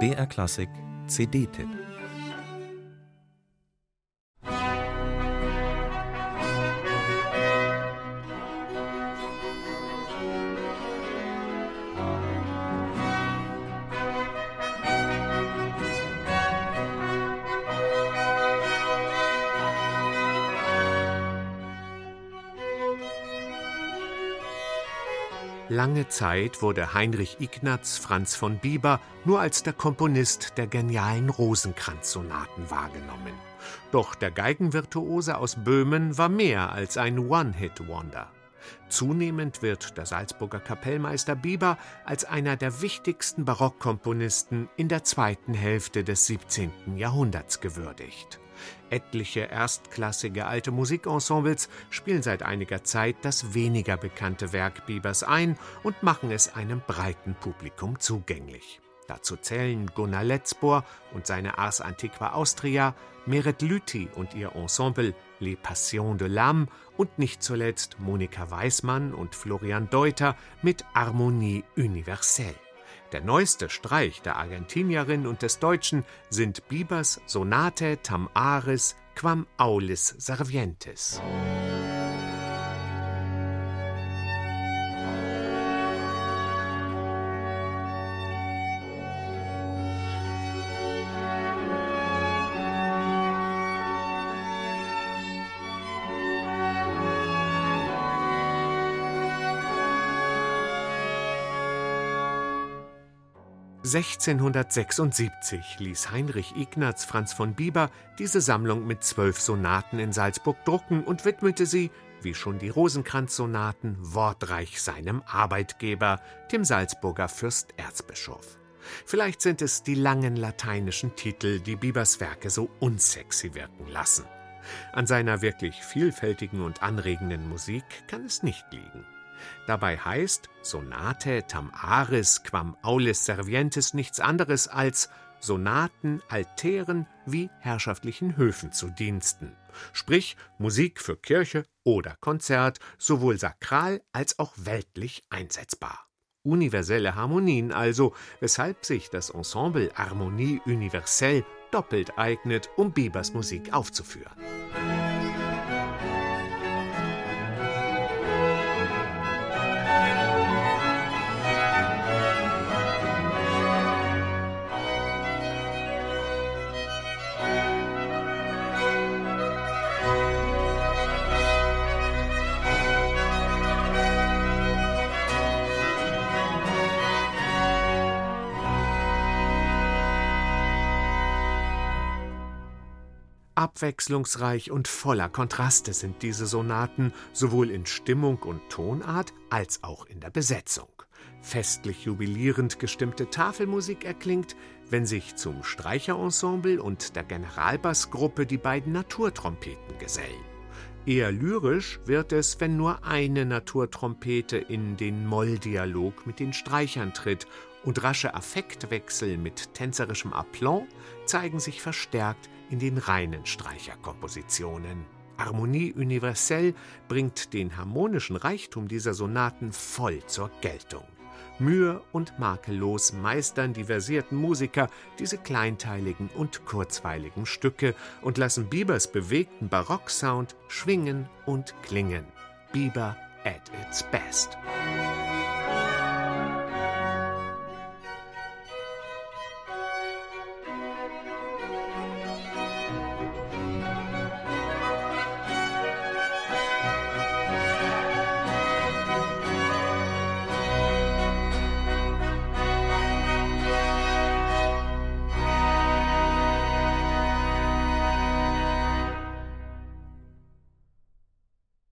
BR Klassik CD-Tipp Lange Zeit wurde Heinrich Ignaz Franz von Bieber nur als der Komponist der genialen Rosenkranz-Sonaten wahrgenommen. Doch der Geigenvirtuose aus Böhmen war mehr als ein One-Hit-Wonder. Zunehmend wird der Salzburger Kapellmeister Bieber als einer der wichtigsten Barockkomponisten in der zweiten Hälfte des 17. Jahrhunderts gewürdigt. Etliche erstklassige alte Musikensembles spielen seit einiger Zeit das weniger bekannte Werk Biebers ein und machen es einem breiten Publikum zugänglich. Dazu zählen Gunnar Letzbohr und seine Ars Antiqua Austria, Meret Lüthi und ihr Ensemble Les Passions de l'âme und nicht zuletzt Monika Weismann und Florian Deuter mit Harmonie universelle. Der neueste Streich der Argentinierin und des Deutschen sind Biebers Sonate tam aris quam aulis servientes. 1676 ließ Heinrich Ignaz Franz von Bieber diese Sammlung mit zwölf Sonaten in Salzburg drucken und widmete sie, wie schon die Rosenkranz-Sonaten, wortreich seinem Arbeitgeber, dem Salzburger Fürsterzbischof. Vielleicht sind es die langen lateinischen Titel, die Biebers Werke so unsexy wirken lassen. An seiner wirklich vielfältigen und anregenden Musik kann es nicht liegen. Dabei heißt Sonate tam aris quam aulis servientes nichts anderes als Sonaten Altären wie herrschaftlichen Höfen zu Diensten. Sprich Musik für Kirche oder Konzert, sowohl sakral als auch weltlich einsetzbar. Universelle Harmonien also, weshalb sich das Ensemble Harmonie universelle doppelt eignet, um Biebers Musik aufzuführen. Abwechslungsreich und voller Kontraste sind diese Sonaten sowohl in Stimmung und Tonart als auch in der Besetzung. Festlich jubilierend gestimmte Tafelmusik erklingt, wenn sich zum Streicherensemble und der Generalbassgruppe die beiden Naturtrompeten gesellen. Eher lyrisch wird es, wenn nur eine Naturtrompete in den Molldialog mit den Streichern tritt und rasche Affektwechsel mit tänzerischem Aplomb zeigen sich verstärkt in den reinen Streicherkompositionen. Harmonie universell bringt den harmonischen Reichtum dieser Sonaten voll zur Geltung. Mühe und makellos meistern die versierten Musiker diese kleinteiligen und kurzweiligen Stücke und lassen Biebers bewegten Barocksound schwingen und klingen. Bieber at its best.